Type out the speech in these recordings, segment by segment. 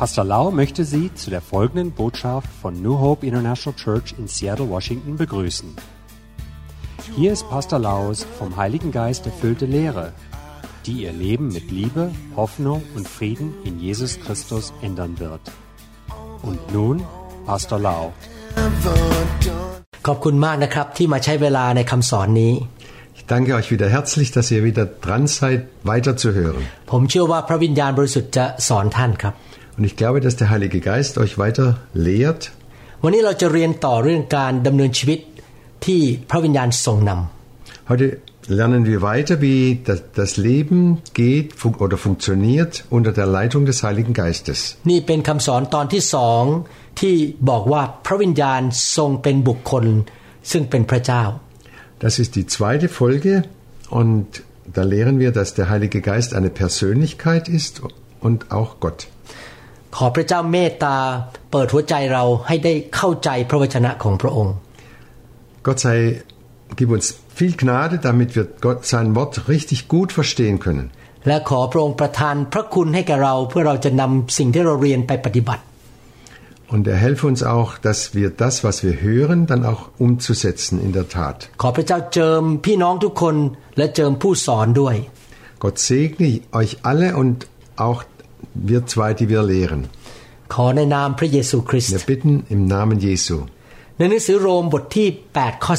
Pastor Lau möchte Sie zu der folgenden Botschaft von New Hope International Church in Seattle, Washington begrüßen. Hier ist Pastor Laus vom Heiligen Geist erfüllte Lehre, die Ihr Leben mit Liebe, Hoffnung und Frieden in Jesus Christus ändern wird. Und nun Pastor Lau. ขอบคุณมากนะครับที่มาใช้เวลาในคำสอนนี้ Ich danke euch wieder herzlich, dass ihr wieder dran seid, weiterzuhören. ผมเชื่อว่าพระวิญญาณบริสุทธิ์จะสอนท่านครับ Und ich glaube, dass der Heilige Geist euch weiter lehrt. วันนี้เราจะเรียนต่อเรื่องการดำเนินชีวิตที่พระวิญญาณทรงนำ Heute lernen wir weiter, wie das, das Leben geht fun oder funktioniert unter der Leitung des Heiligen Geistes. นี่เป็นคำสอนตอนที่สองที่บอกว่าพระวิญญาณทรงเป็นบุคคล ซึ่งเป็นพระเจ้า Das ist die zweite Folge und da lehren wir, dass der Heilige Geist eine Persönlichkeit ist und auch Gott. ขอพระเจ้าเมตตาเปิดหัวใจเราให้ได้เข้าใจพระวจนะของพระองค์ Gott sei, gib uns viel Gnade, damit wir Gott sein Wort richtig gut verstehen können. และขอพระองค์ประทานพระคุณให้แก่เราเพื่อเราจะนำสิ่งที่เราเรียนไปปฏิบัติ Und er helfe uns auch, dass wir das, was wir hören, dann auch umzusetzen in der Tat. ขอพระเจ้าเจิมพี่น้องทุกคนและเจิมผู้สอนด้วย Gott segne euch alle und auch wir zwei, die wir lehren. ขอในนามพระเยซูคริสต์ Wir bitten im Namen Jesu. ในหนังสือโรมบทที่ 8 ข้อ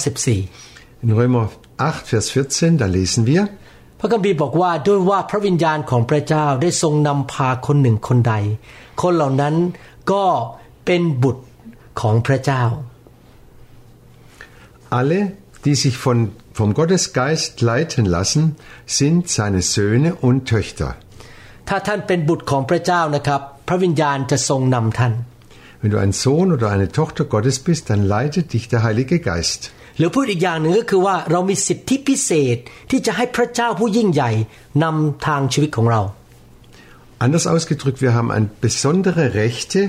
In Römer 8, Vers 14, da lesen wir, 14 พระคัมภีร์บอกว่าด้วยว่าพระวิญญาณของพระเจ้าได้ทรงนำพาคนหนึ่งคนใด คนเหล่านั้นก็เป็นบุตรของพระเจ้า alle, die sich von, vom Gottesgeist leiten lassen, sind seine Söhne und Töchter. ถ้าท่านเป็นบุตรของพระเจ้านะครับ พระวิญญาณจะทรงนำท่าน Wenn du ein Sohn oder eine Tochter Gottes bist, dann leitet dich der Heilige Geist. หรือพูดอีกอย่างหนึ่งก็คือว่าเรามีสิทธิพิเศษที่จะให้พระเจ้าผู้ยิ่งใหญ่นำทางชีวิตของเรา Anders ausgedrückt, wir haben ein besondere Rechte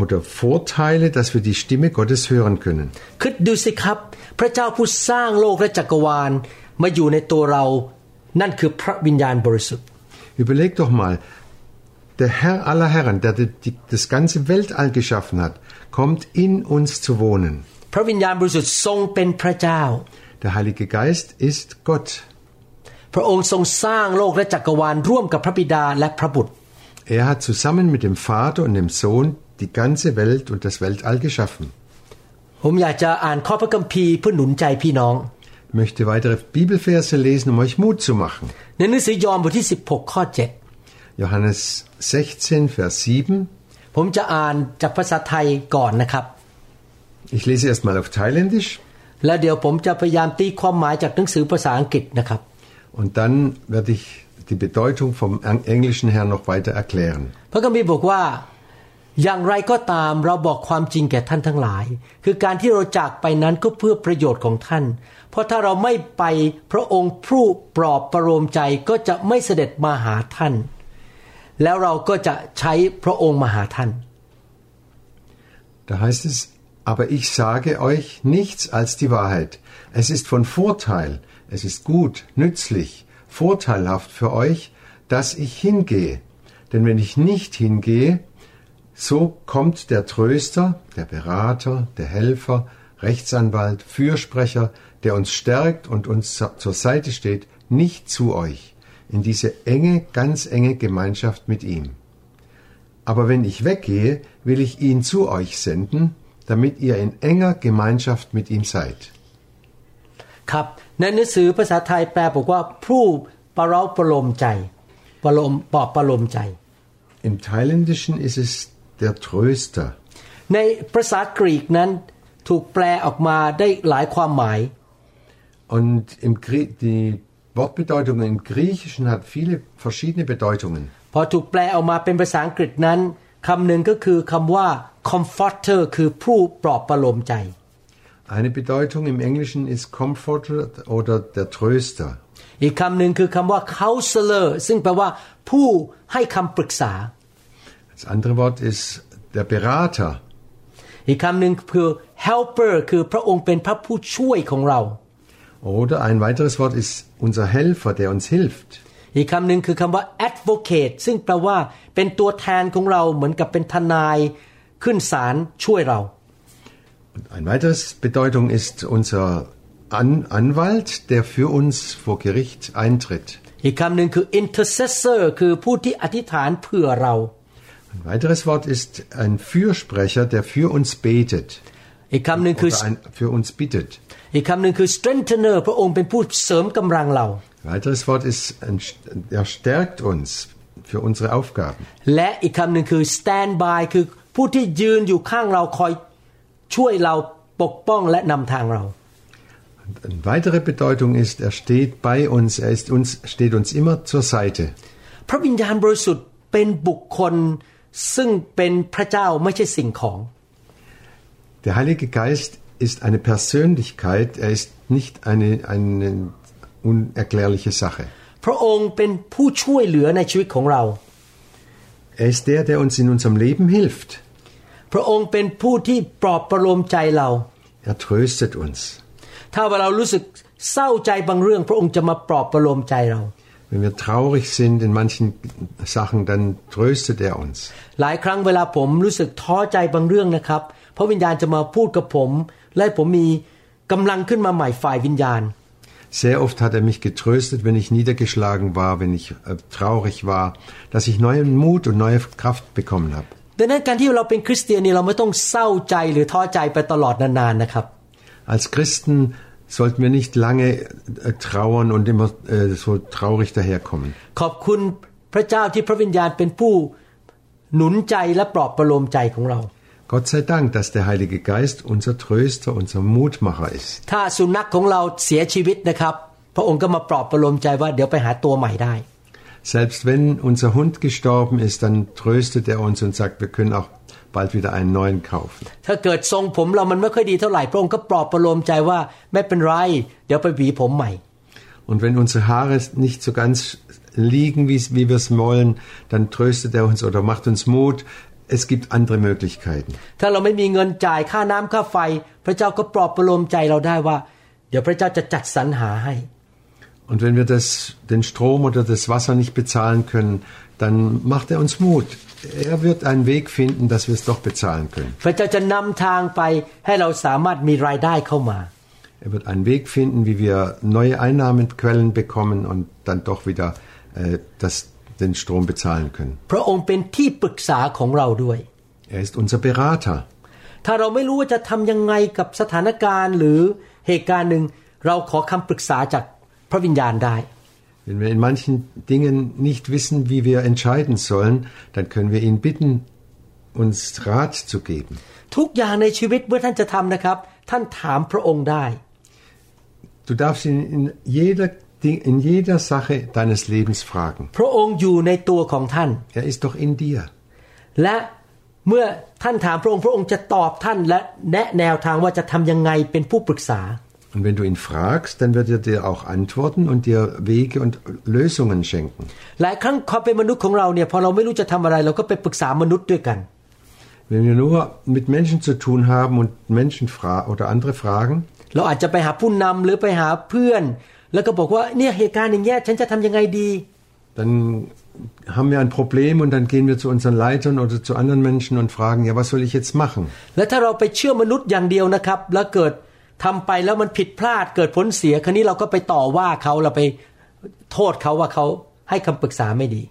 oder Vorteile, dass wir die Stimme Gottes hören können. คิดดูสิครับ พระเจ้าผู้สร้างโลกและจักรวาลมาอยู่ในตัวเรา นั่นคือพระวิญญาณบริสุทธิ์ Überleg doch mal, der Herr aller Herren, der die, die, das ganze Weltall geschaffen hat, kommt in uns zu wohnen. พระวิญญาณบริสุทธิ์ทรงเป็นพระเจ้า Der Heilige Geist ist Gott. พระองค์ทรงสร้างโลกและจักรวาลร่วมกับพระบิดาและพระบุตร Er hat zusammen mit dem Vater und dem Sohn die ganze Welt und das Weltall geschaffen. ผมอยากจะอ่านข้อพระคัมภีร์เพื่อหนุนใจพี่น้อง Ich möchte weitere Bibelverse lesen, um euch Mut zu machen. ในหนังสือยอห์นบทที่ 16 ข้อ Johannes 16, Vers 7. 7 ผมจะอ่านจากภาษาไทยก่อนนะครับ Ich lese erstmal auf Thailändisch แล้วเดี๋ยวผมจะพยายามตีความหมายจากหนังสือภาษาอังกฤษนะครับ und dann werde ich die Bedeutung vom Englischen her noch weiter erklären. พระคัมภีร์บอกว่า อย่างไรก็ตามเราบอกความจริงแก่ท่านทั้งหลาย คือการที่เราจากไปนั้นก็เพื่อประโยชน์ของท่าน เพราะถ้าเราไม่ไปพระองค์ผู้ปลอบประโลมใจก็จะไม่เสด็จมาหาท่าน แล้วเราก็จะใช้พระองค์มาหาท่าน Da heißt es, aber ich sage euch nichts als die Wahrheit. Es ist von Vorteil, es ist gut, nützlich, vorteilhaft für euch, dass ich hingehe. Denn wenn ich nicht hingehe, so kommt der Tröster, der Berater, der Helfer, Rechtsanwalt, Fürsprecher, der uns stärkt und uns zur Seite steht, nicht zu euch, in diese enge, ganz enge Gemeinschaft mit ihm. Aber wenn ich weggehe, will ich ihn zu euch senden, damit ihr in enger Gemeinschaft mit ihm seid. ครับในหนังสือภาษาไทยแปลบอกว่าผู้ประเราประโลมใจประโลมปลอบประโลมใจ Im Thailändischen ist es der Tröster. ในภาษากรีกนั้นถูกแปลออกมาได้หลายความหมาย Und im Grie die Wortbedeutung im Griechischen hat viele verschiedene Bedeutungen. พอถูกแปลออกมาเป็นภาษาอังกฤษนั้นคำหนึ่งก็คือคำว่า comforter คือผู้ปลอบประโลมใจ Eine Bedeutung im Englischen ist Comforter oder der Tröster. อีกคำหนึ่งคือคำว่า counselor ซึ่งแปลว่าผู้ให้คำปรึกษา Das andere Wort ist der Berater. อีกคำหนึ่งคือ helper คือพระองค์เป็นพระผู้ช่วยของเรา Oder ein weiteres Wort ist unser Helfer, der uns hilft. อีกคำหนึ่งคือคำว่า advocate ซึ่งแปลว่าเป็นตัวแทนของเราเหมือนกับเป็นทนายขึ้นศาลช่วยเรา Und ein weiteres Bedeutung ist unser An Anwalt, der für uns vor Gericht eintritt. อีกคำหนึ่งคือ intercessor คือผู้ที่อธิษฐานเผื่อเรา Ein weiteres Wort ist ein Fürsprecher, der für uns betet อีกคำหนึ่งคือ oder ein, für uns bittet. อีกคำหนึ่งคือ strengthener พระองค์เป็นผู้เสริมกำลังเรา Ein weiteres Wort ist, ein, er stärkt uns für unsere Aufgaben. และอีกคำหนึ่งคือ stand by คือผู้ที่ยืนอยู่ข้างเราคอยช่วยเราปกป้องและนำทางเรา Eine weitere Bedeutung ist, er steht bei uns, er ist uns, steht uns immer zur Seite. พระวิญญาณบริสุทธิ์เป็นบุคคล ซึ่งเป็นพระเจ้าไม่ใช่สิ่งของ Der Heilige Geist ist eine Persönlichkeit, er ist nicht eine, eine unerklärliche Sache. พระองค์เป็นผู้ช่วยเหลือในชีวิตของเรา Er ist der, der uns in unserem Leben hilft. พระองค์เป็นผู้ที่ปลอบประโลมใจเรา Er tröstet uns. ถ้าเวลาเรารู้สึกเศร้าใจบางเรื่อง พระองค์จะมาปลอบประโลมใจเรา Wenn wir traurig sind in manchen Sachen, dann tröstet er uns. หลายครั้งเวลาผมรู้สึกท้อใจบางเรื่องนะครับ พระวิญญาณจะมาพูดกับผม และให้ผมมีกำลังขึ้นมาใหม่ฝ่ายวิญญาณ Sehr oft hat er mich getröstet, wenn ich niedergeschlagen war, wenn ich äh, traurig war, dass ich neuen Mut und neue Kraft bekommen habe. ดังนั้นการที่เราเป็นคริสเตียนนี่เราไม่ต้องเศร้าใจหรือท้อใจไปตลอดนานๆนะครับ Als Christen sollten wir nicht lange äh, trauern und immer äh, so traurig daherkommen. Gott sei Dank, dass der Heilige Geist unser Tröster, unser Mutmacher ist. Selbst wenn unser Hund gestorben ist, dann tröstet er uns und sagt, wir können auch bald wieder einen neuen kaufen. ถ้าเกิดทรงผมเรามันไม่ค่อยดีเท่าไหร่ พระองค์ก็ปลอบประโลมใจว่าไม่เป็นไร เดี๋ยวไปหวีผมใหม่ Und wenn unsere Haare nicht so ganz liegen, wie, wie wir es wollen, dann tröstet er uns oder macht uns Mut. Es gibt andere Möglichkeiten. ถ้าเราไม่มีเงินจ่ายค่าน้ำค่าไฟ พระเจ้าก็ปลอบประโลมใจเราได้ว่า เดี๋ยวพระเจ้าจะจัดสรรหาให้ Und wenn wir das, den Strom oder das Wasser nicht bezahlen können, dann macht er uns Mut. Er wird einen Weg finden, dass wir es doch bezahlen können. พระเจ้าจะนำทางไปให้เราสามารถมีรายได้เข้ามา Er wird einen Weg finden, wie wir neue Einnahmequellen bekommen und dann doch wieder äh, das, den Strom bezahlen können. พระองค์เป็นที่ปรึกษาของเราด้วย Er ist unser Berater. ถ้าเราไม่รู้ว่าจะทำยังไงกับสถานการณ์หรือเหตุการณ์หนึ่งเราขอคำปรึกษาจากพระวิญญาณได้ Wenn wir in manchen Dingen nicht wissen, wie wir entscheiden sollen, dann können wir ihn bitten, uns Rat zu geben. ทุกอย่างในชีวิตเมื่อท่านจะทำนะครับ ท่านถามพระองค์ได้ Du darfst ihn in jeder, Ding- in jeder Sache deines Lebens fragen. พระองค์อยู่ในตัวของท่าน Er ist doch in dir. และเมื่อท่านถามพระองค์พระองค์จะตอบท่านและแนะแนวทางว่าจะทำยังไงเป็นผู้ปรึกษา Und wenn du ihn fragst, dann wird er dir auch antworten und dir Wege und Lösungen schenken. หลายครั้งความเป็นมนุษย์ของเราเนี่ยพอเราไม่รู้จะทำอะไร เราก็ไปปรึกษามนุษย์ด้วยกัน Wenn wir nur mit Menschen zu tun haben und Menschen fra oder andere fragen, เราอาจจะไปหาผู้นำหรือไปหาเพื่อน แล้วก็บอกว่าเนี่ยเหตุการณ์อย่างเงี้ยฉันจะทำยังไงดี dann haben wir ein Problem und dann gehen wir zu unseren Leitern oder zu anderen Menschen und fragen, ja, was soll ich jetzt machen? และถ้าเราไปเชื่อมนุษย์อย่างเดียวนะครับ แล้วเกิด ทำไปแล้วมันผิดพลาดเกิดผลเสียคราวนี้เราก็ไปต่อว่าเขาเราไปโทษเขาว่าเขาให้คำปรึกษาไม่ดี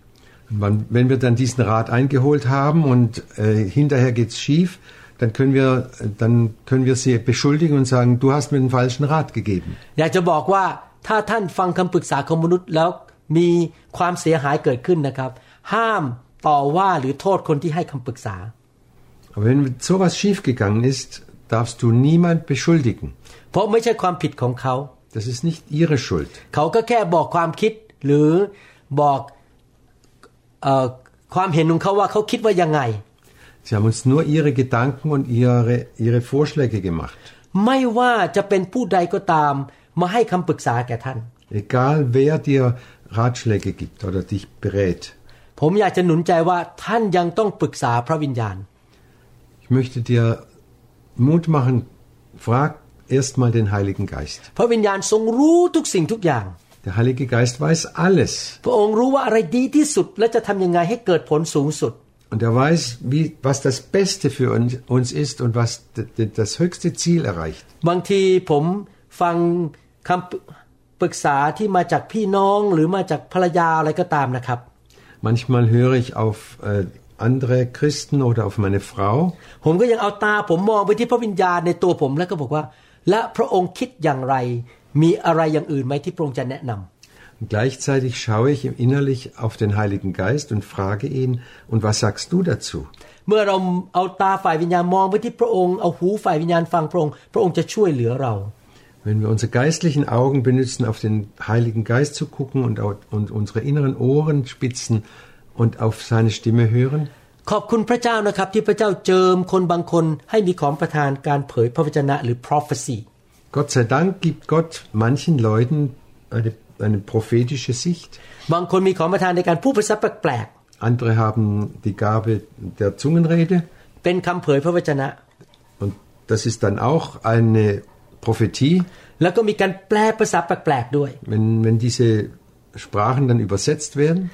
Und wann, wenn wir dann diesen Rat eingeholt haben und äh, hinterher geht's schief, dann können wir, dann können wir sie beschuldigen und sagen, du hast mir den falschen Rat gegeben. อยากจะบอกว่าถ้าท่านฟังคำปรึกษาของมนุษย์แล้วมีความเสียหายเกิดขึ้นนะครับ ห้ามต่อว่าหรือโทษคนที่ให้คำปรึกษา Aber wenn sowas schiefgegangen ist, darfst du niemand beschuldigen. เพราะไม่ใช่ความผิดของเขา Das ist nicht ihre Schuld. เขาก็แค่บอกความคิดหรือบอกเออความเห็นของเขาว่าเขาคิดว่ายังไง Sie haben uns nur ihre Gedanken und ihre, ihre Vorschläge gemacht. ไม่ว่าจะเป็นผู้ใดก็ตามมาให้คำปรึกษาแก่ท่าน Egal wer dir Ratschläge gibt oder dich berät. ผมอยากจะหนุนใจว่าท่านยังต้องปรึกษาพระวิญญาณ Ich möchte dir Mut machen, frag erstmal den Heiligen Geist. พระวิญญาณทรงรู้ทุกสิ่งทุกอย่าง Der Heilige Geist weiß alles. พระองค์รู้ว่าอะไรดีที่สุด และจะทำยังไงให้เกิดผลสูงสุด Und er weiß, wie, was das Beste für uns, uns ist und was d- d- das höchste Ziel erreicht. บางทีผมฟังคำปรึกษาที่มาจากพี่น้องหรือมาจากภรรยาอะไรก็ตามนะครับ Manchmal höre ich auf äh, andere Christen oder auf meine Frau ผมก็ยังเอาตาผมมองไปที่พระวิญญาณในตัวผมแล้วก็บอกว่า และพระองค์คิดอย่างไร มีอะไรอย่างอื่นไหมที่พระองค์จะแนะนำ und gleichzeitig schaue ich ihm innerlich auf den Heiligen Geist und frage ihn, und was sagst du dazu? เมื่อเราเอาตาฝ่ายวิญญาณมองไปที่พระองค์เอาหูฝ่ายวิญญาณฟังพระองค์ พระองค์จะช่วยเหลือเรา Wenn wir unsere geistlichen Augen benutzen, auf den Heiligen Geist zu gucken und, au- und unsere inneren Ohren spitzen und auf seine Stimme hören, ขอบคุณพระเจ้านะครับ ที่พระเจ้าเจิมคนบางคนให้มีของประทานการเผยพระวจนะหรือ prophecy Gott sei Dank gibt Gott manchen Leuten eine, eine prophetische Sicht. บางคนมีของประทานในการพูดภาษาแปลก Andere haben die Gabe der Zungenrede ๆเป็นคำเผยพระวจนะ und das ist dann auch eine Prophetie, แล้วก็มีการแปลภาษาแปลกๆด้วย wenn, wenn diese Sprachen dann übersetzt werden.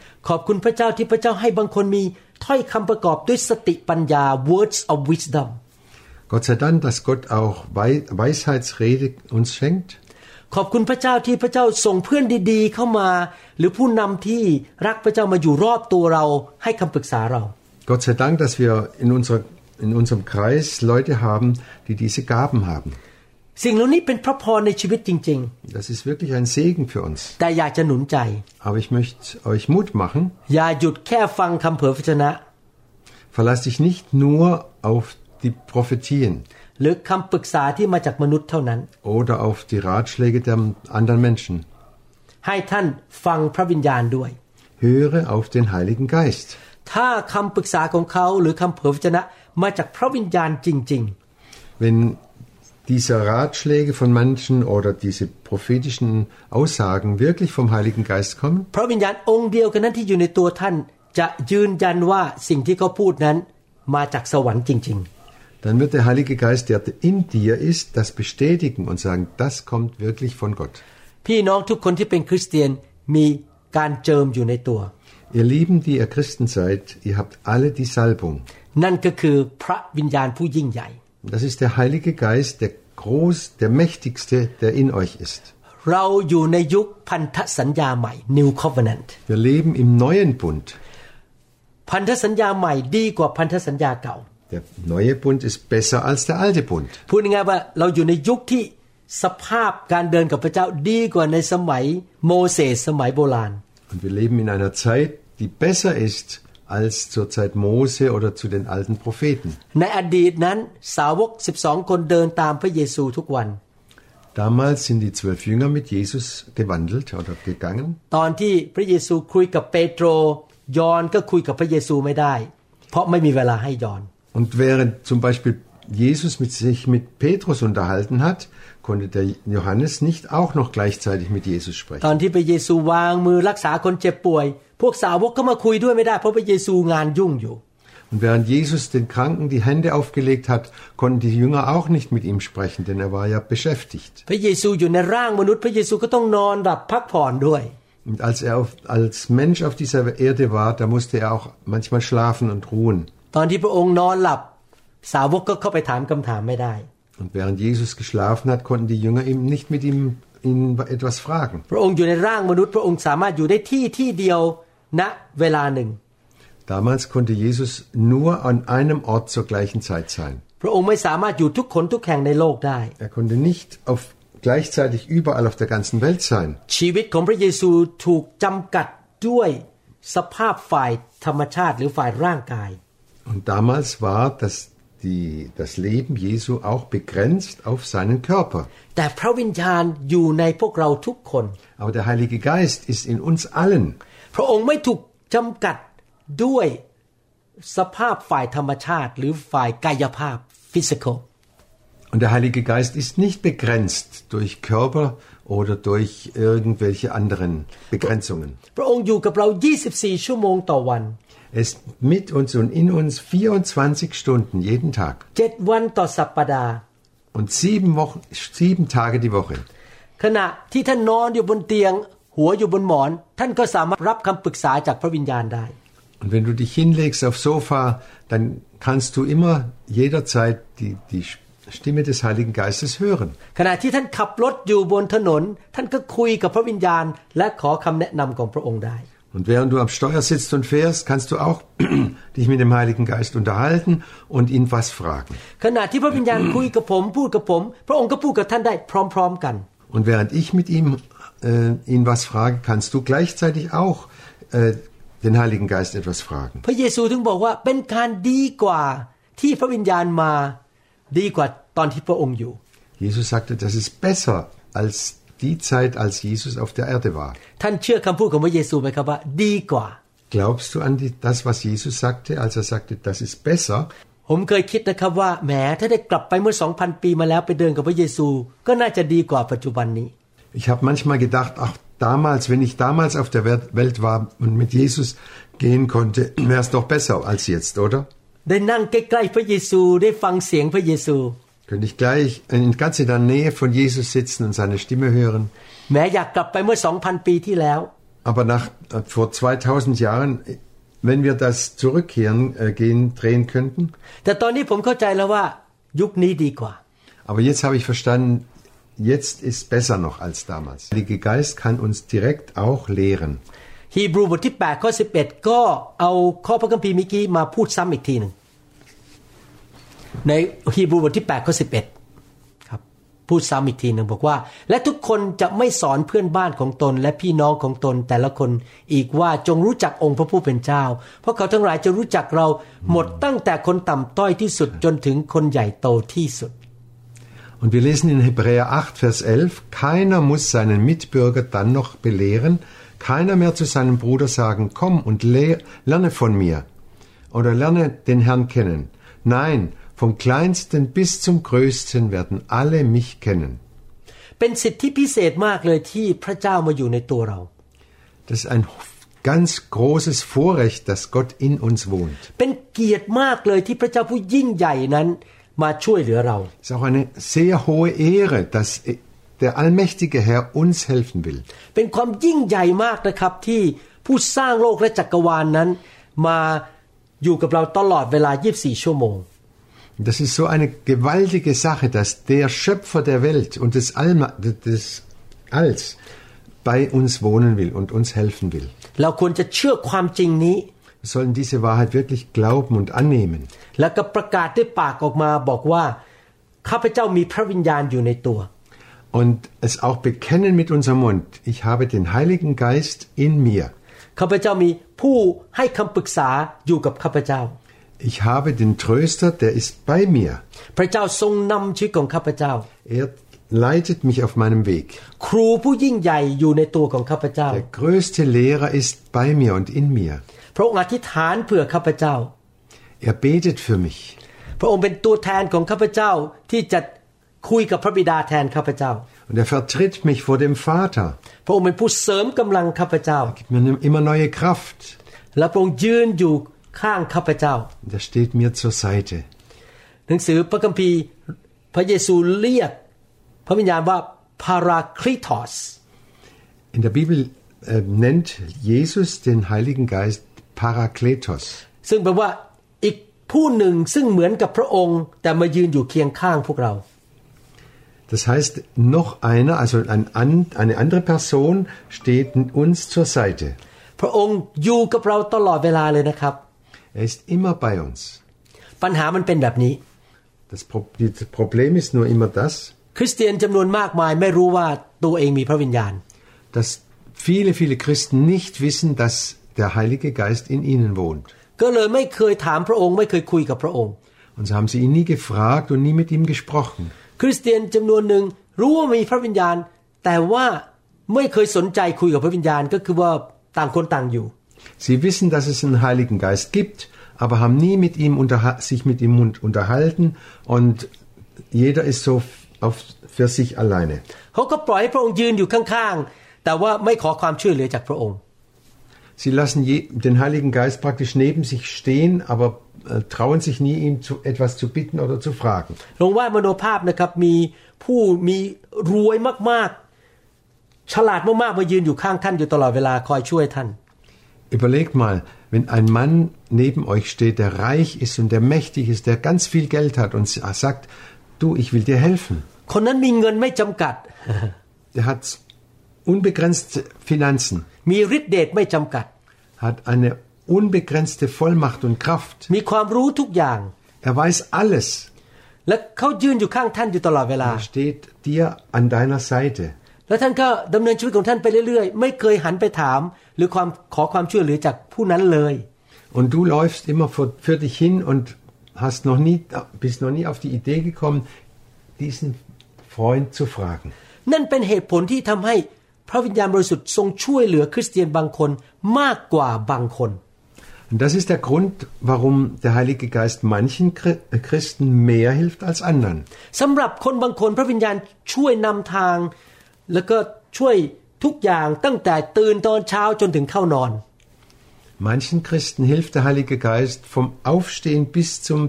Gott sei Dank, dass Gott auch Weisheitsrede uns schenkt. ขอบคุณพระเจ้าที่พระเจ้าส่งเพื่อนดีๆเข้ามา Gott sei Dank, dass wir in, unserer, in unserem Kreis Leute haben, die diese Gaben haben. สิ่งเหล่านี้เป็นพระพรในชีวิตจริง Das ist wirklich ein Segen für uns. ๆ แต่อยากจะหนุนใจ Aber ich möchte euch Mut machen. อย่าหยุดแค่ฟังคำเผยพระวจนะ Verlass dich nicht nur auf die Prophetien หรือคำปรึกษาที่มาจากมนุษย์เท่านั้น oder auf die Ratschläge der anderen Menschen. ให้ท่านฟังพระวิญญาณด้วย Höre auf den Heiligen Geist. ถ้าคำปรึกษาของเขาหรือคำเผยพระวจนะมาจากพระวิญญาณจริง Wenn diese Ratschläge von manchen oder diese prophetischen Aussagen wirklich vom Heiligen Geist kommen, ๆ พระวิญญาณองค์เดียวกันนั้นที่อยู่ในตัวท่าน จะยืนยันว่าสิ่งที่เขาพูดนั้นมาจากสวรรค์จริง dann wird der Heilige Geist, der in dir ist, das bestätigen und sagen, das kommt wirklich von Gott. ๆ พี่น้องทุกคนที่เป็นคริสเตียนมีการเจิมอยู่ในตัว Ihr Lieben, die ihr Christen seid, ihr habt alle die Salbung. นั่นก็คือพระวิญญาณผู้ยิ่งใหญ่ Das ist der Heilige Geist, der groß, der mächtigste, der in euch ist. เราอยู่ในยุคพันธสัญญาใหม่ New Covenant Wir leben im neuen Bund. พันธสัญญาใหม่ดีกว่าพันธสัญญาเก่า Der neue Bund ist besser als der alte Bund. พูดง่ายๆว่าเราอยู่ในยุคที่สภาพการเดินกับพระเจ้าดีกว่าในสมัยโมเสสสมัยโบราณ Und wir leben in einer Zeit, die besser ist als zur Zeit Mose oder zu den alten Propheten. ในอดีตนั้นสาวก 12 คนเดินตามพระเยซูทุกวัน Damals sind die zwölf Jünger mit Jesus gewandelt oder gegangen. ตอนที่พระเยซูคุยกับเปโตร ยอนก็คุยกับพระเยซูไม่ได้ เพราะไม่มีเวลาให้ยอน Und während zum Beispiel Jesus mit sich mit Petrus unterhalten hat, konnte der Johannes nicht auch noch gleichzeitig mit Jesus ต sprechen. อนที่พระเยซูวางมือรักษาคนเจ็บป่วย พวกสาวกก็มาคุยด้วยไม่ได้ เพราะพระเยซูงานยุ่งอยู่ Und während Jesus den Kranken die Hände aufgelegt hat, konnten die Jünger auch nicht mit ihm sprechen, denn er war ja beschäftigt. พระเยซูอยู่ในร่างมนุษย์ พระเยซูก็ต้องนอนหลับพักผ่อนด้วย Und als er auf, als Mensch auf dieser Erde war, da musste er auch manchmal schlafen und ruhen. ตอนที่พระองค์นอนหลับ สาวกก็เข้าไปถามคำถามไม่ได้ Und während Jesus geschlafen hat, konnten die Jünger ihm nicht mit ihm, ihn etwas fragen. พระองค์อยู่ในร่างมนุษย์ พระองค์สามารถอยู่ได้ที่ที่เดียวณเวลาหนึ่ง Damals konnte Jesus nur an einem Ort zur gleichen Zeit sein. พระองค์ไม่สามารถอยู่ทุกคนทุกแห่งในโลกได้ Er konnte nicht auf, gleichzeitig überall auf der ganzen Welt sein. ชีวิตของพระเยซูถูกจำกัดด้วยสภาพฝ่ายธรรมชาติหรือฝ่ายร่างกาย Und damals war das, die, das Leben Jesu auch begrenzt auf seinen Körper. แต่พระวิญญาณอยู่ในพวกเราทุกคน Aber der Heilige Geist ist in uns allen. พระองค์ไม่ถูกจำกัดด้วยสภาพฝ่ายธรรมชาติ หรือฝ่ายกายภาพ physical Und der Heilige Geist ist nicht begrenzt durch Körper oder durch irgendwelche anderen Begrenzungen. พระองค์อยู่กับเรา 24 ชั่วโมงต่อวัน Er ist mit uns und in uns 24 Stunden jeden Tag 7 วันต่อสัปปดาห์ und sieben, Wochen, sieben Tage die Woche. ขณะที่ท่านนอนอยู่บนเตียง หัวอยู่บนหมอน ท่านก็สามารถรับคำปรึกษาจากพระวิญญาณได้ Und wenn du dich hinlegst aufs Sofa, dann kannst du immer jederzeit die, die Stimme des Heiligen Geistes hören. ขณะที่ท่านขับรถอยู่บนถนน ท่านก็คุยกับพระวิญญาณ และขอคำแนะนำของพระองค์ได้ Und während du am Steuer sitzt und fährst, kannst du auch dich mit dem Heiligen Geist unterhalten und ihn was fragen. ขณะที่พระวิญญาณคุยกับผมพูดกับผม พระองค์ก็พูดกับท่านได้พร้อมๆกัน Und während ich mit ihm äh, ihn was frage, kannst du gleichzeitig auch äh, den Heiligen Geist etwas fragen. พระเยซูถึงบอกว่าเป็นการดีกว่าที่พระวิญญาณมาดีกว่าตอนที่พระองค์อยู่ Jesus sagte, das ist besser als die Zeit, als Jesus auf der Erde war. ท่านเชื่อคำพูดของพระเยซูไหมครับว่า ดีกว่า Glaubst du an die, das, was Jesus sagte, als er sagte, das ist besser? ผมเคยคิดนะครับว่าแหมถ้าได้กลับไปเมื่อ 2,000 ปีมาแล้วไปเดินกับพระเยซู ก็น่าจะดีกว่าปัจจุบันนี้ Ich habe manchmal gedacht, ach, damals, wenn ich damals auf der Welt Welt war und mit Jesus gehen konnte, wäre es doch besser als jetzt, oder? ได้นั่งใกล้ๆพระเยซูได้ฟังเสียงพระเยซู Könnte ich gleich in ganz in der Nähe von Jesus sitzen und seine Stimme hören. แม้อยากกลับไปเมื่อ 2,000 ปีที่แล้ว Aber nach äh, vor 2000 Jahren, äh, wenn wir das zurückkehren äh, gehen drehen könnten. แต่ตอนนี้ผมเข้าใจแล้วว่ายุคนี้ดีกว่า Aber jetzt habe ich verstanden, jetzt ist besser noch als damals. Der Heilige Geist kann uns direkt auch lehren. ฮีบรูบทที่8ข้อ11 ก็เอาข้อพระคัมภีร์เมื่อกี้มาพูดซ้ำอีกทีหนึ่งในฮีบรูบทที่8ข้อ11ครับพูดซ้ำอีกทีหนึ่งบอกว่า และทุกคนจะไม่สอนเพื่อนบ้านของตน และพี่น้องของตนแต่ละคนอีกว่าจงรู้จักองค์พระผู้เป็นเจ้า เพราะเขาทั้งหลายจะรู้จักเราหมดตั้งแต่คนต่ำต้อยที่สุดจนถึงคนใหญ่โตที่สุด Und wir lesen in Hebräer 8, Vers 11, keiner muss seinen Mitbürger dann noch belehren, keiner mehr zu seinem Bruder sagen, komm und lerne von mir oder lerne den Herrn kennen. Nein, vom kleinsten bis zum größten werden alle mich kennen. Das ist ein ganz großes Vorrecht, dass Gott in uns wohnt. เป็นเกียรติมากเลยที่พระเจ้าผู้ยิ่งใหญ่นั้นมาช่วยเหลือเรา Es ist auch eine sehr hohe Ehre, dass der allmächtige Herr uns helfen will. เป็นความยิ่งใหญ่มากนะครับที่ผู้สร้างโลกและจักรวาลนนั้น มาอยู่กับเราตลอดเวลา 24 ชั่วโมง Das ist so eine gewaltige Sache, dass der Schöpfer der Welt und des, Allma des Alls bei uns wohnen will und uns helfen will. เราควรจะเชื่อความจริงนี้ Wir sollen diese Wahrheit wirklich glauben und annehmen แล้วก็ประกาศด้วยปากออกมาบอกว่าข้าพเจ้ามีพระวิญญาณอยู่ในตัว und es auch bekennen mit unserem Mund. Ich habe den Heiligen Geist in mir. ข้าพเจ้ามีผู้ให้คำปรึกษาอยู่กับข้าพเจ้า Ich habe den Tröster, der ist bei mir. พระเจ้าทรงนำชีวิตของข้าพเจ้า Er leitet mich auf meinem Weg. ครูผู้ยิ่งใหญ่อยู่ในตัวของข้าพเจ้า Der größte Lehrer ist bei mir und in mir. พระองค์อธิษฐานเผื่อข้าพเจ้า Er betet für mich. พระองค์เป็นตัวแทนของข้าพเจ้าที่จะคุยกับพระบิดาแทนข้าพเจ้า Und er vertritt mich vor dem Vater. พระองค์เป็นผู้เสริมกำลังข้าพเจ้า Gibt mir immer neue Kraft. และพระองค์ยืนอยู่ข้างข้าพเจ้า Und er steht mir zur Seite. หนังสือพระคัมภีร์พระเยซูเรียก พระวิญญาณว่าพาราคริทอส In der Bibel äh, nennt Jesus den Heiligen Geist Parakletos. ซึ่งแปลว่า อีกผู้หนึ่งซึ่งเหมือนกับพระองค์แต่มายืนอยู่เคียงข้างพวกเรา Das heißt, noch einer, also ein, eine andere Person steht uns zur Seite. Er ist immer bei uns. Das Problem ist nur immer das. Dass viele, viele Christen nicht wissen, dass der Heilige Geist in ihnen wohnt. ก็เลยไม่เคยถามพระองค์ไม่เคยคุยกับพระองค์ Und so haben sie ihn nie gefragt und nie mit ihm gesprochen. คริสเตียนจำนวนหนึ่งรู้ว่ามีพระวิญญาณ แต่ว่าไม่เคยสนใจคุยกับพระวิญญาณก็คือว่าต่างคนต่างอยู่ Sie wissen, dass es einen Heiligen Geist gibt, aber haben nie mit ihm sich mit ihm unterhalten und jeder ist so auf, für sich alleine. เขาก็ปล่อยให้พระองค์ยืนอยู่ข้างๆ แต่ว่าไม่ขอความช่วยเหลือจากพระองค์ Sie lassen je, den Heiligen Geist praktisch neben sich stehen, aber äh, trauen sich nie, ihm zu, etwas zu bitten oder zu fragen. ลงว่ามโนภาพนะครับมีผู้มีรวยมาก ฉลาดมากๆมายืนอยู่ข้างท่านอยู่ตลอดเวลาคอยช่วยท่าน Überlegt mal, wenn ein Mann neben euch steht, der reich ist und der mächtig ist, der ganz viel Geld hat und sagt, du, ich will dir helfen. คนนั้นมีเงินไม่จำกัด Der hat unbegrenzte Finanzen, มีฤทธิเดชไม่จำกัด hat eine unbegrenzte Vollmacht und Kraft. มีความรู้ทุกอย่าง Er weiß alles. และเขายืนอยู่ข้างท่านอยู่ตลอดเวลา Er steht dir an deiner Seite. แล้วท่านก็ดำเนินชีวิตของท่านไปเรื่อยๆ ไม่เคยหันไปถาม หรือความขอความช่วยเหลือจากผู้นั้นเลย Und du läufst immer für, für dich hin und hast noch nie, bist noch nie auf die Idee gekommen, diesen Freund zu fragen. นั่นเป็นเหตุผลที่ทำให้ พระวิญญาณบริสุทธิ์ทรงช่วยเหลือคริสเตียนบางคนมากกว่าบางคน Und das ist der Grund, warum der Heilige Geist manchen Chri- Christen mehr hilft als anderen. สำหรับคนบางคนพระวิญญาณช่วยนำทาง แล้วก็ช่วยทุกอย่างตั้งแต่ตื่นตอนเช้าจนถึงเข้านอน Manchen Christen hilft der Heilige Geist vom Aufstehen bis zum,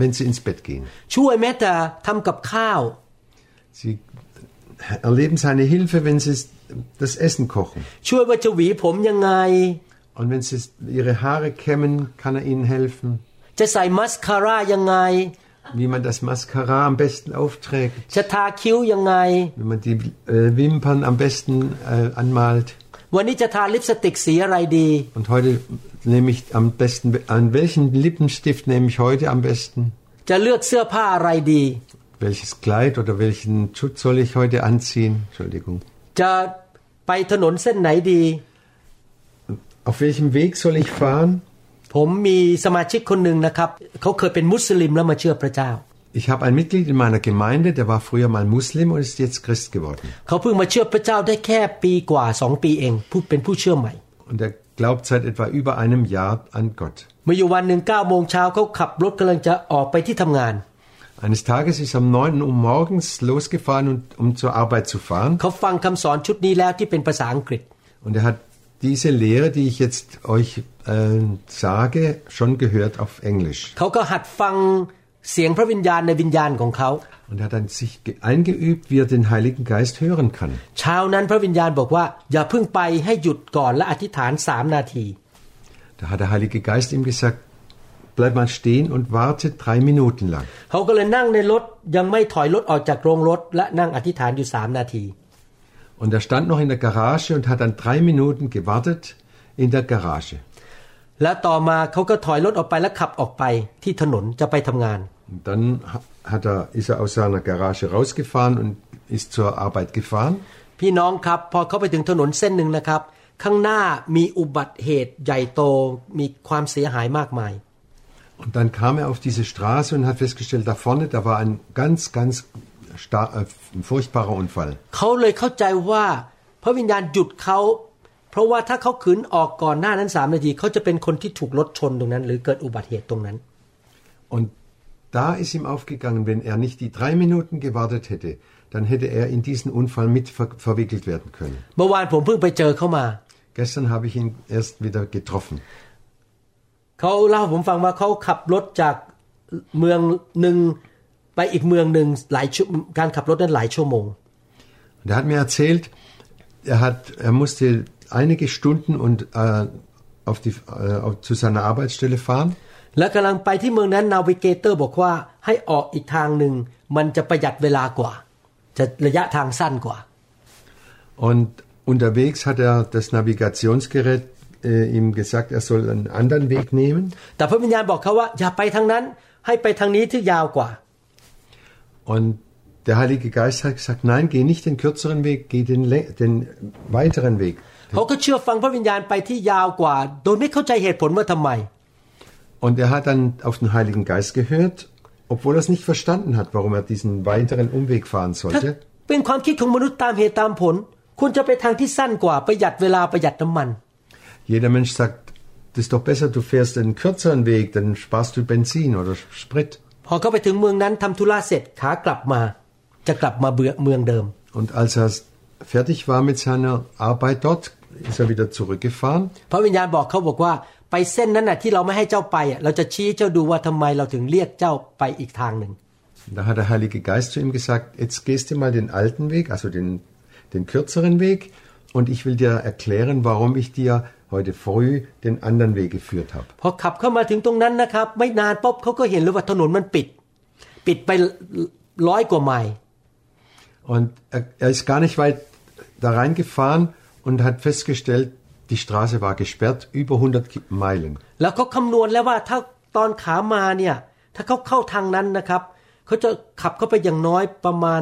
wenn sie ins Bett gehen. ช่วยแม้แต่ทำกับข้าว Sie erleben seine Hilfe, wenn sie das Essen kochen. ช่วยว่าจะหวีผมยังไง Und wenn sie ihre Haare kämmen, kann er ihnen helfen. จะใส่มัสคาร่ายังไง Wie man das Mascara am besten aufträgt. จะทาคิ้วยังไง Wie man die äh, Wimpern am besten äh, anmalt. วันนี้จะทาลิปสติกสีอะไรดี Und heute nehme ich am besten, an welchen Lippenstift nehme ich heute am besten? จะเลือกเสื้อผ้าอะไรดี Welches Kleid oder welchen Schutz soll ich heute anziehen? Entschuldigung. จะไปถนนเส้นไหนดี Auf welchem Weg soll ich fahren? ผมมีสมาชิกคนหนึ่งนะครับ เขาเคยเป็นมุสลิมแล้วมาเชื่อพระเจ้า Ich habe ein Mitglied in meiner Gemeinde, der war früher mal Muslim und ist jetzt Christ geworden. เขาเพิ่งมาเชื่อพระเจ้าได้แค่ปีกว่าสองปีเองผู้เป็นผู้เชื่อใหม่ Und er glaubt seit etwa über einem Jahr an Gott. เมื่ออยู่วันหนึ่งเก้าโมงเช้าเขาขับรถกำลังจะออกไปที่ทำงาน Eines Tages ist er um 9 Uhr morgens losgefahren, und, um zur Arbeit zu fahren. เขาฟังคำสอนชุดนี้แล้วที่เป็นภาษาอังกฤษ Und er hat diese Lehre, die ich jetzt euch äh, sage, schon gehört auf Englisch. เขาก็หัดฟังเสียงพระวิญญาณในวิญญาณของเขา Und er hat dann sich ge- eingeübt, wie er den Heiligen Geist hören kann. เช้านั้นพระวิญญาณบอกว่า อย่าเพิ่งไปให้หยุดก่อนและอธิษฐานสามนาที Da hat der Heilige Geist ihm gesagt, bleib mal stehen und warte drei Minuten lang. เขาก็เลยนั่งในรถยังไม่ถอยรถออกจากโรงรถ และนั่งอธิษฐานอยู่สามนาที Und er stand noch in der Garage und hat dann drei Minuten gewartet in der Garage. และต่อมาเขาก็ถอยรถออกไปและขับออกไปที่ถนนจะไปทำงาน Und dann ha- hat er, ist er aus seiner Garage rausgefahren und ist zur Arbeit gefahren. พี่น้องครับพอเขาไปถึงถนนเส้นหนึ่งนะครับ ข้างหน้ามีอุบัติเหตุใหญ่โตมีความเสียหายมากมาย Und dann kam er auf diese Straße und hat festgestellt, da vorne, da war ein ganz, ganz star- äh, ein furchtbarer Unfall. เขาเลยเข้าใจว่าพระวิญญาณหยุดเขา เพราะว่าถ้าเขาขืนออกก่อนหน้านั้นสามนาทีเขาจะเป็นคนที่ถูกรถชนตรงนั้น หรือเกิดอุบัติเหตุตรงนั้น Und da ist ihm aufgegangen, wenn er nicht die drei Minuten gewartet hätte, dann hätte er in diesen Unfall mit ver verwickelt werden können. เมื่อวานผมเพิ่งไปเจอเขามา Gestern habe ich ihn erst wieder getroffen. เขาเล่าให้ผมฟังว่าเขาขับรถจากเมืองหนึ่งไปอีกเมืองหนึ่งหลายชั่วการขับรถนั้นหลายชั่วโมง Und er hat mir erzählt, er, hat, er musste einige Stunden und, äh, auf die, äh, auf, zu seiner Arbeitsstelle fahren. และกำลังไปที่เมืองนั้นนาวิเกเตอร์บอกว่าให้ออกอีกทางหนึ่งมันจะประหยัดเวลากว่า จะระยะทางสั้นกว่า Und unterwegs hat er das Navigationsgerät äh, ihm gesagt, er soll einen anderen Weg nehmen. แต่พระวิญญาณบอกเขาว่าอย่าไปทางนั้น ให้ไปทางนี้ที่ยาวกว่า Und der Heilige Geist hat gesagt, nein, geh nicht den kürzeren Weg, geh den, lä- den weiteren Weg. เขาก็เชื่อฟังพระวิญญาณไปที่ยาวกว่า โดยไม่เข้าใจเหตุผลว่าทำไม Und er hat dann auf den Heiligen Geist gehört, obwohl er es nicht verstanden hat, warum er diesen weiteren Umweg fahren ถ้า sollte. เป็นความคิดของมนุษย์ตามเหตุตามผล ควรจะไปทางที่สั้นกว่าประหยัดเวลาประหยัดน้ำมัน Jeder Mensch sagt, das ist doch besser, du fährst den kürzeren Weg, dann sparst du Benzin oder Sprit. พอเขาไปถึงเมืองนั้นทำธุระเสร็จขากลับมา จะกลับมาเบือเมืองเดิม Und als er fertig war mit seiner Arbeit dort, ist er wieder zurückgefahren. พระวิญญาณบอกเขาบอกว่าไปเส้นนั้นน่ะที่เราไม่ให้เจ้าไปอ่ะเราจะชี้ให้เจ้าดูว่าทำไมเราถึงเรียกเจ้าไปอีกทางหนึ่ง Da hat der Heilige Geist zu ihm gesagt, jetzt gehst du mal den alten Weg, also den, den kürzeren Weg, und ich will dir erklären, warum ich dir heute früh den anderen Weg geführt habe. พอขับเข้ามาถึงตรงนั้นนะครับ ไม่นานป๊บเขาก็เห็นเลยว่าถนนมันปิด ปิดไปร้อยกว่าไมล์ Und er, er ist gar nicht weit da reingefahren und hat festgestellt, die Straße war gesperrt, über 100 Ki- Meilen. แล้วเขาคำนวณแล้วว่าถ้าตอนขามาเนี่ย ถ้าเขาเข้าทางนั้นนะครับเขาจะขับเข้าไปอย่างน้อยประมาณ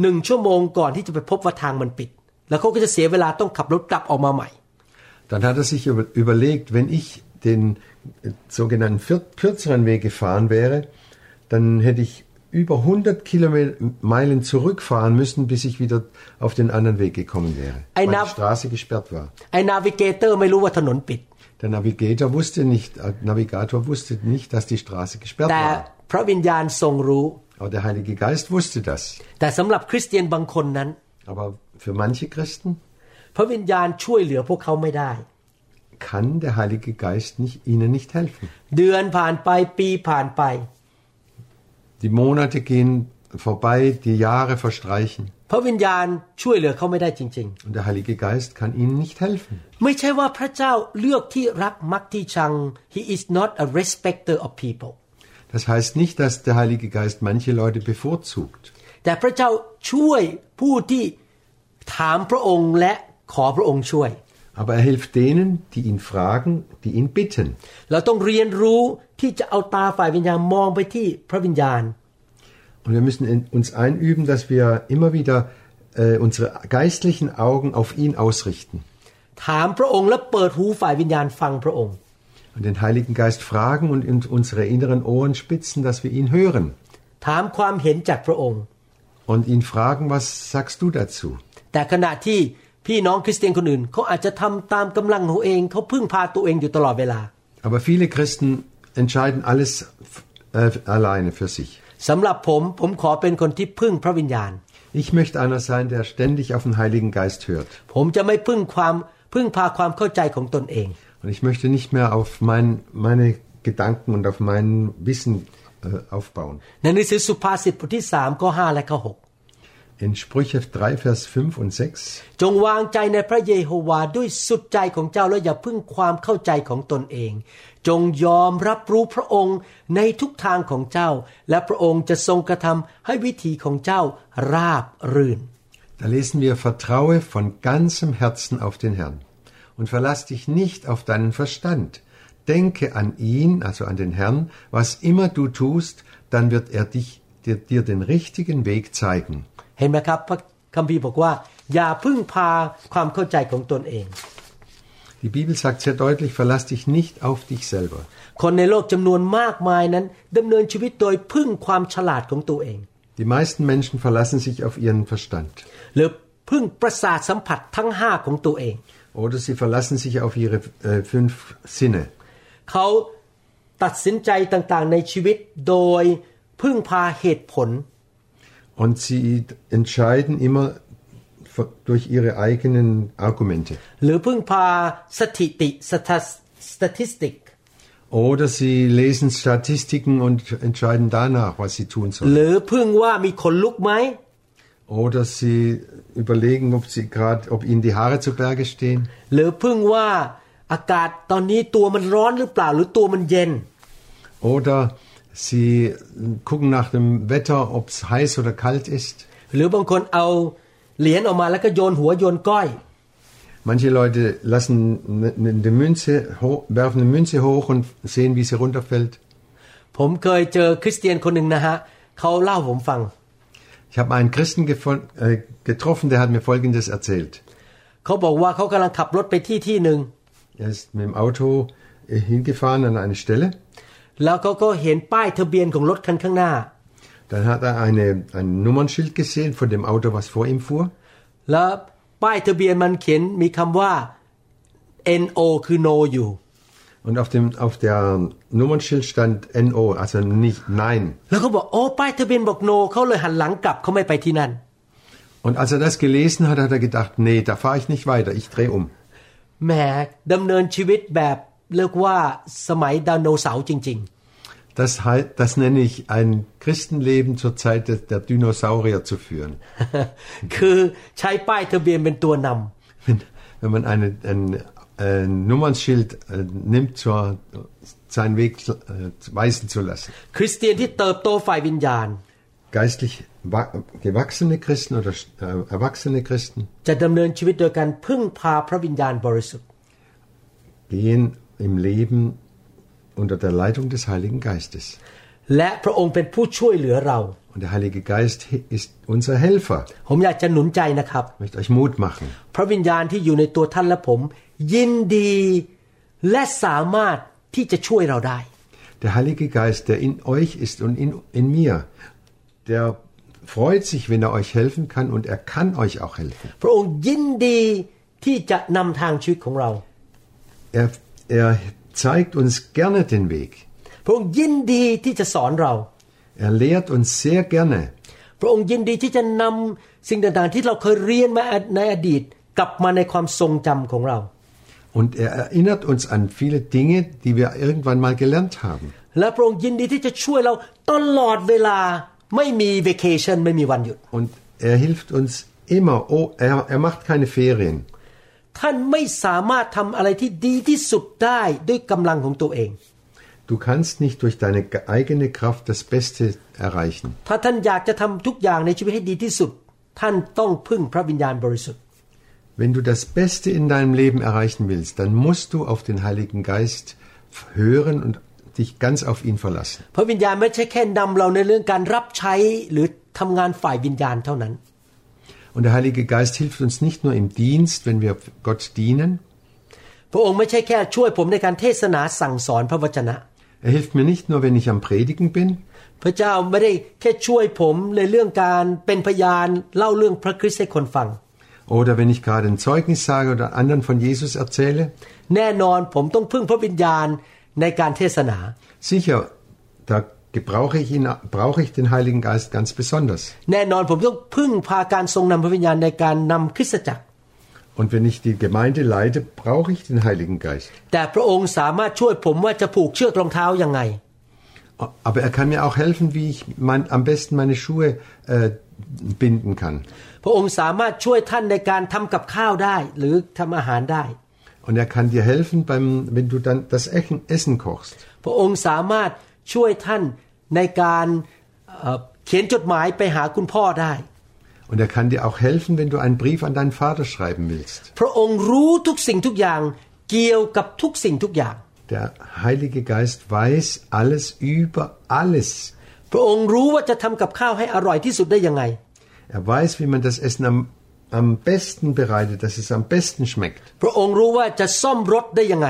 หนึ่งชั่วโมงก่อนที่จะไปพบว่าทางมันปิด แล้วเขาก็จะเสียเวลาต้องขับรถกลับออกมาใหม่ Dann hat er sich über, überlegt, wenn ich den äh, sogenannten vier- kürzeren Weg gefahren wäre, dann hätte ich über 100 Kilometer Meilen zurückfahren müssen, bis ich wieder auf den anderen Weg gekommen wäre, weil Ein Nav- die Straße gesperrt war. ไอ้นาวิเกเตอร์ไม่รู้ว่าถนนปิด Der Navigator wusste nicht, äh, Navigator wusste nicht, dass die Straße gesperrt แต่ war. พระวิญญาณทรงรู้ Aber der Heilige Geist wusste das. แต่สำหรับคริสเตียนบางคนนั้น Aber für manche Christen พ ระวิญญาณช่วยเหลือพวกเขาไม่ได้ kann der Heilige Geist nicht, ihnen nicht helfen. เดือนผ่านไปปีผ่านไป Die Monate gehen vorbei, die Jahre verstreichen พระวิญญาณช่วยเหลือเขาไม่ได้จริง und der Heilige Geist kann ihnen nicht helfen. ๆ ไม่ใช่ว่าพระเจ้าเลือกที่รักมักที่ชัง he is not a respecter of people Das heißt nicht, dass der Heilige Geist manche Leute bevorzugt. แต่พระเจ้าช่วยผู้ที่ถามพระองค์และ ขอพระองค์ช่วย Aber er hilft denen, die ihn fragen, die ihn bitten. เราต้องเรียนรู้ที่จะเอาตาฝ่ายวิญญาณมองไปที่พระวิญญาณ Und wir müssen in- uns einüben, dass wir immer wieder äh, unsere geistlichen Augen auf ihn ausrichten ถามพระองค์และเปิดหูฝ่ายวิญญาณฟังพระองค์ und den Heiligen Geist fragen und in unsere inneren Ohren spitzen, dass wir ihn hören ถามความเห็นจากพระองค์ und ihn fragen, was sagst du dazu? แต่ขณะที่ พี่น้องคริสเตียนคนอื่นเขาอาจจะทำตามกำลังของตัวเองเขาพึ่งพาตัวเองอยู่ตลอดเวลา Aber viele Christen entscheiden alles äh, alleine für sich. สำหรับผมผมขอเป็นคนที่พึ่งพระวิญญาณ Ich möchte einer sein, der ständig auf den Heiligen Geist hört. ผมจะไม่พึ่งความพึ่งพาความเข้าใจของตนเอง Und ich möchte nicht mehr auf mein, meine Gedanken und auf mein Wissen äh, aufbauen. ในหนังสือสุภาษิตบทที่3ข้อ5และข้อ6 In Sprüche 3, Vers 5 und 6. จงวางใจในพระเยโฮวาด้วยสุดใจของเจ้าและอย่าพึ่งความเข้าใจของตนเอง จงยอมรับรู้พระองค์ในทุกทางของเจ้า และพระองค์จะทรงกระทำให้วิถีของเจ้าราบรื่น Da lesen wir, vertraue von ganzem Herzen auf den Herrn und verlass dich nicht auf deinen Verstand. Denke an ihn, also an den Herrn, was immer du tust, dann wird er dich, dir, dir den richtigen Weg zeigen. เห็นไหมครับพระคัมภีร์บอกว่าอย่าพึ่งพาความเข้าใจของตนเอง Die Bibel sagt sehr deutlich, verlass dich nicht auf dich selber. คนในโลกจำนวนมากมายนั้นดำเนินชีวิตโดยพึ่งความฉลาดของตัวเอง Die meisten Menschen verlassen sich auf ihren Verstand. หรือพึ่งประสาทสัมผัสทั้งห้าของตัวเอง Oder sie verlassen sich auf ihre äh, fünf Sinne. เขาตัดสินใจต่างๆในชีวิตโดยพึ่งพาเหตุผล Und sie entscheiden immer ver- durch ihre eigenen Argumente. หรือพึ่งพาสถิติ statistic Oder sie lesen Statistiken und entscheiden danach, was sie tun ห sollen. รือพึ่งว่ามีขนลุกไหม Oder sie überlegen, ob, sie grad, ob ihnen die Haare zu Berge stehen. หรือพึ่งว่าอากาศตอนนี้ตัวมันร้อนหรือเปล่าหรือตัวมันเย็น Oder sie gucken nach dem Wetter, ob es heiß oder kalt ist. หรือบางคนเอาเหรียญออกมาแล้วก็โยนหัวโยนก้อย Manche Leute lassen ne- ne- eine Münze, ho- werfen eine Münze hoch und sehen, wie sie runterfällt. ผมเคยเจอคริสเตียนคนหนึ่งนะฮะเขาเล่าผมฟัง Ich habe einen Christen gefol- äh, getroffen, der hat mir Folgendes erzählt. เขาบอกว่าเขากำลังขับรถไปที่ที่หนึ่ง Er ist mit dem Auto äh, hingefahren an eine Stelle. แล้วเขาก็เห็นป้ายทะเบียนของรถคันข้างหน้า Dann hat er eine, ein Nummernschild gesehen von dem Auto, was vor ihm fuhr. แล้วป้ายทะเบียนมันเขียนมีคำว่า NO คือ no อยู่ Und auf dem auf der Nummernschild stand NO, also nicht Nein. แล้วเขาบอกโอ้ป้ายทะเบียนบอก no เขาเลยหันหลังกลับเขาไม่ไปที่นั่น Und als er das gelesen hat, hat er gedacht, nee, da fahre ich nicht weiter, ich drehe um. แหมดำเนินชีวิตแบบ เรียกว่าสมัยไดโนเสาร์จริง Das, hei- das nenne ich ein Christenleben zur Zeit der, der Dinosaurier zu führen. ๆ คือใช้ป้ายทะเบียนเป็นตัวน wenn, wenn man eine, ein, ein Nummernschild äh, nimmt, zur, seinen Weg äh, weisen zu lassen. คริสเตียนที่เติบโตฝ่ายวิญญาณ Geistlich wa- gewachsene Christen oder äh, erwachsene Christen จะดำเนินชีวิตโดยการพึ่งพาพระวิญญาณบริสุทธิ์ gehen im Leben unter der Leitung des Heiligen Geistes. และพระองค์เป็นผู้ช่วยเหลือเรา Und der Heilige Geist ist unser Helfer. ผมอยากจะหนุนใจนะครับ Ich möchte euch Mut machen. พระวิญญาณที่อยู่ในตัวท่านและผม ยินดีและสามารถที่จะช่วยเราได้ Der Heilige Geist, der in euch ist und in, in mir, der freut sich, wenn er euch helfen kann und er kann euch auch helfen. พระองค์ยินดีที่จะนำทางชีวิตของเรา Er, er zeigt uns gerne den Weg. พระองค์ยินดีที่จะสอนเรา Er lehrt uns sehr gerne. พระองค์ยินดีที่จะนำสิ่งต่างๆ ที่เราเคยเรียนมาในอดีต กลับมาในความทรงจำของเรา Und er erinnert uns an viele Dinge, die wir irgendwann mal gelernt haben. และพระองค์ยินดีที่จะช่วยเราตลอดเวลาไม่มี vacation ไม่มีวันหยุด Und er hilft uns immer. Oh, er, er macht keine Ferien. ท่านไม่สามารถทำอะไรที่ดีที่สุดได้ด้วยกำลังของตัวเอง Du kannst nicht durch deine eigene Kraft das Beste erreichen. ถ้าท่านอยากจะทำทุกอย่างในชีวิตให้ดีที่สุด ท่านต้องพึ่งพระวิญญาณบริสุทธิ์ Wenn du das Beste in deinem Leben erreichen willst, dann musst du auf den Heiligen Geist hören und dich ganz auf ihn verlassen. พระวิญญาณไม่ใช่แค่นำเราในเรื่องการรับใช้หรือทำงานฝ่ายวิญญาณเท่านั้น Und der Heilige Geist hilft uns nicht nur im Dienst, wenn wir Gott dienen. พระองค์ไม่ใช่แค่ช่วยผมในการเทศนาสั่งสอนพระวจนะ Er hilft mir nicht nur, wenn ich am Predigen bin. พระเจ้าไม่ได้แค่ช่วยผมในเรื่องการเป็นพยานเล่าเรื่องพระคริสต์ให้คนฟัง Oder wenn ich gerade ein Zeugnis sage oder anderen von Jesus erzähle. แน่นอนผมต้องพึ่งพระวิญญาณในการเทศนา Sicher, da gebrauche ich ihn, brauche ich den Heiligen Geist ganz besonders. แน่นอนผมต้องพึ่งพาการทรงนำพระวิญญาณในการนำคริสตจักร Und wenn ich die Gemeinde leite, brauche ich den Heiligen Geist. แต่พระองค์สามารถช่วยผมว่าจะผูกเชือกรองเท้ายังไง Aber er kann mir auch helfen, wie ich mein, am besten meine Schuhe äh, binden kann. พระองค์สามารถช่วยท่านในการทำกับข้าวได้ หรือทำอาหารได้ Und er kann dir helfen, beim, wenn du dann das Echen, Essen kochst. พระองค์สามารถ ช่วยท่านในการเอ่อเขียนจดหมายไปหาคุณพ่อได้ Und er kann dir auch helfen, wenn du einen Brief an deinen Vater schreiben willst. พระองค์รู้ทุกสิ่งทุกอย่างเกี่ยวกับทุกสิ่งทุกอย่าง Der Heilige Geist weiß alles über alles. พระองค์รู้ว่าจะทำกับข้าวให้อร่อยที่สุดได้ยังไง Er weiß, wie man das Essen am, am besten bereitet, dass es am besten schmeckt. พระองค์รู้ว่าจะซ่อมรถได้ยังไง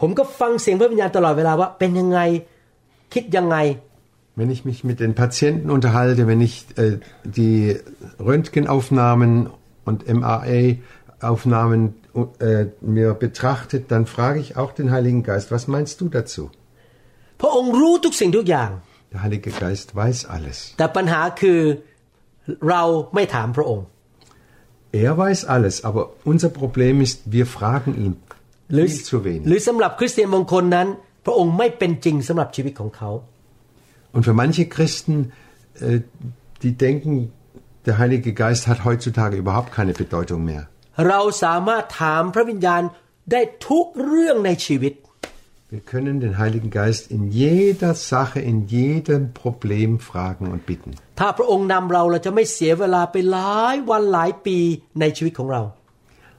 ผมก็ฟังเสียงพระวิญญาณตลอดเวลาว่าเป็นยังไงคิดยังไง Wenn ich mich mit den Patienten unterhalte, wenn ich äh, die Röntgenaufnahmen und MRA-Aufnahmen äh, mir betrachte, dann frage ich auch den Heiligen Geist, was meinst du dazu? พระองค์รู้ทุกสิ่งทุกอย่าง Der Heilige Geist weiß alles. แต่ปัญหาคือเราไม่ถามพระองค์ Er weiß alles, aber unser Problem ist, wir fragen ihn หรือ viel zu หรื wenig. อสำหรับคริสเตียนบางคนนั้น พระองค์ไม่เป็นจริงสำหรับชีวิตของเขา Und für manche Christen, äh, die denken, der Heilige Geist hat heutzutage überhaupt keine Bedeutung mehr. เราสามารถถามพระวิญญาณได้ทุกเรื่องในชีวิต Wir können den Heiligen Geist in jeder Sache, in jedem Problem fragen und bitten. ถ้าพระองค์นำเราเราจะไม่เสียเวลาไปหลายวันหลายปีในชีวิตของเรา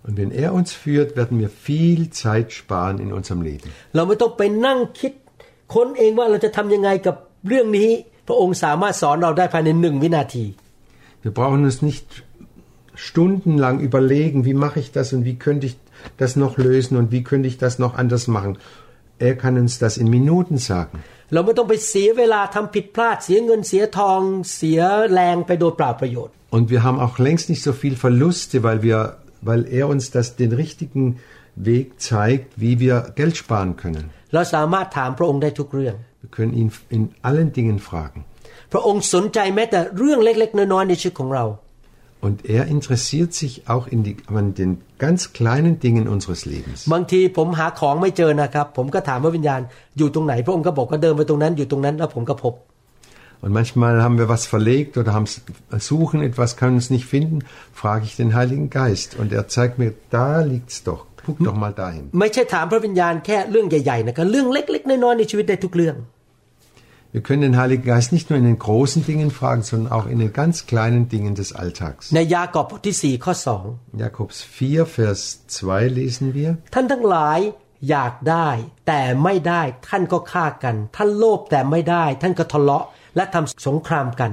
und wenn er uns führt, werden wir viel Zeit sparen in unserem Leben. Wir brauchen uns nicht stundenlang überlegen, wie mache ich das und wie könnte ich das noch lösen und wie könnte ich das noch anders machen. Er kann uns das in Minuten sagen. Und wir haben auch längst nicht so viel Verluste, weil wir weil er uns das den richtigen Weg zeigt, wie wir Geld sparen können. Wir können ihn in allen Dingen fragen. Und er interessiert sich auch in die, an den ganz kleinen Dingen unseres Lebens. Und manchmal haben wir was verlegt oder haben, suchen etwas, können es nicht finden, frage ich den Heiligen Geist. Und er zeigt mir, da liegt's doch. Guck doch mal dahin. ไม่ใช่ถามพระวิญญาณแค่เรื่องใหญ่ๆนะครับเรื่องเล็ก ๆ น้อยๆในชีวิตได้ทุกเรื่อง Wir können den Heiligen Geist nicht nur in den großen Dingen fragen, sondern auch in den ganz kleinen Dingen des Alltags. ในยากอบบทที่4ข้อ Jakobs 4, Vers 2 lesen wir. 2 ท่านทั้งหลายอยากได้ แต่ไม่ได้ท่านก็ฆ่ากัน ท่านโลภแต่ไม่ได้ ท่านก็ทะเลาะ และทำสงครามกัน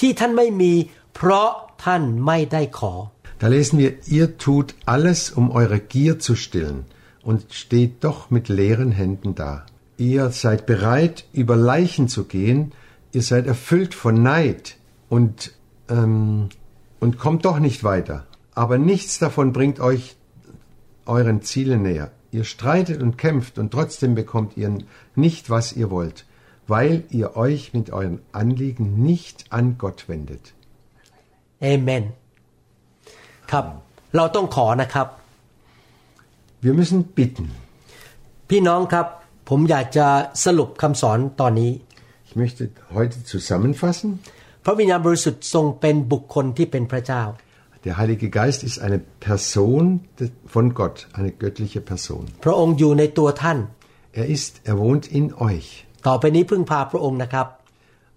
ที่ท่านไม่มี เพราะท่านไม่ได้ขอ Da lesen wir, ihr tut alles, um eure Gier zu stillen und steht doch mit leeren Händen da. Ihr seid bereit, über Leichen zu gehen, ihr seid erfüllt von Neid und, ähm, und kommt doch nicht weiter. Aber nichts davon bringt euch euren Zielen näher. Ihr streitet und kämpft und trotzdem bekommt ihr nicht, was ihr wollt, weil ihr euch mit euren Anliegen nicht an Gott wendet. เอเมนครับ เราต้องขอนะครับ Wir müssen bitten. พี่น้องครับ ผมอยากจะสรุปคำสอนตอนนี้ Ich möchte heute zusammenfassen. พระวิญญาณบริสุทธิ์ทรงเป็นบุคคลที่เป็นพระเจ้า Der Heilige Geist ist eine Person de- von Gott, eine göttliche Person. พระองค์อยู่ในตัวท่าน Er ist, er wohnt in euch. ต่อไปนี้พึ่งพาพระองค์นะครับ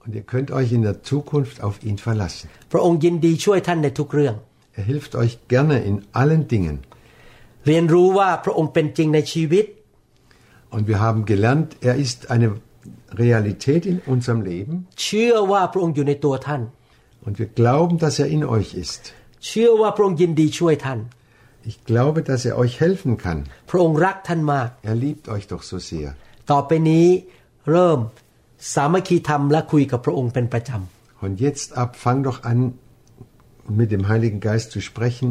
Und ihr könnt euch in der Zukunft auf ihn verlassen. พระองค์ยินดีช่วยท่านในทุกเรื่อง Er hilft euch gerne in allen Dingen. เรียนรู้ว่าพระองค์เป็นจริงในชีวิต Und wir haben gelernt, er ist eine Realität in unserem Leben. เชื่อว่าพระองค์อยู่ในตัวท่าน Und wir glauben, dass er in euch ist. เชื่อว่าพระองค์ยินดีช่วยท่าน Ich glaube, dass er euch helfen kann. พระองค์รักท่านมาก Er liebt euch doch so sehr. ต่อไปนี้ เริ่มสามัคคีธรรมและคุยกับพระองค์เป็นประจ Und jetzt ab, fang doch an, mit dem Heiligen Geist zu sprechen,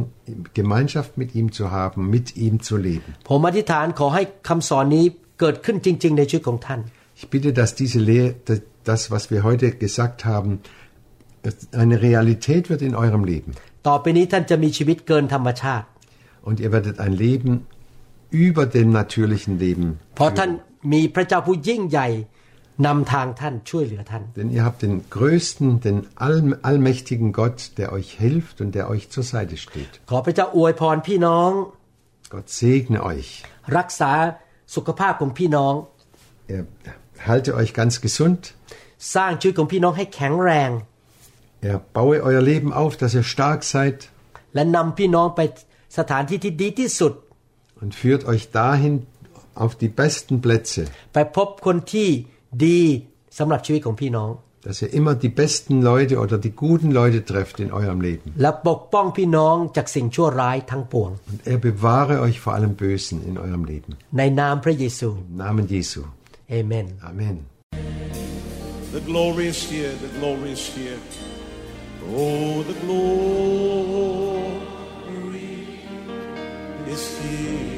Gemeinschaft mit ihm zu haben, mit ihm zu leben. ำผมอธิษฐานขอให้คำสอนนี้เกิดขึ้นจริง ๆ ในชีวิตของท่าน Ich bitte, dass diese Lehre, das, was wir heute gesagt haben, eine Realität wird in eurem Leben. ต่อไปนี้ท่านจะมีชีวิตเกินธรรมชาติ Und ihr werdet ein Leben über dem natürlichen Leben เพราะท่าน führen. มีพระเจ้าผู้ยิ่งใหญ่นำทางท่านช่วยเหลือท่าน Denn ihr habt den größten, den all, allmächtigen Gott, der euch hilft und der euch zur Seite steht. ขอพระเจ้าอวยพรพี่น้อง Gott segne euch. รักษาสุขภาพของพี่น้อง Er halte euch ganz gesund. สร้างชีวิตของพี่น้องให้แข็งแรง Er baue euer Leben auf, dass ihr stark seid และนำพี่น้องไปสถานที่ที่ดีที่สุด und führt euch dahin auf die besten Plätze, ไปพบคนที่ดีสำหรับชีวิตของพี่น้อง dass ihr immer die besten Leute oder die guten Leute trefft in eurem Leben. และปกป้องพี่น้องจากสิ่งชั่วร้ายทั้งปวง Und er bewahre euch vor allem Bösen in eurem Leben. ในนามพระเยซู Im Namen Jesu. เอเมน Amen. The glory is here, the glory is here. Oh, the glory is here.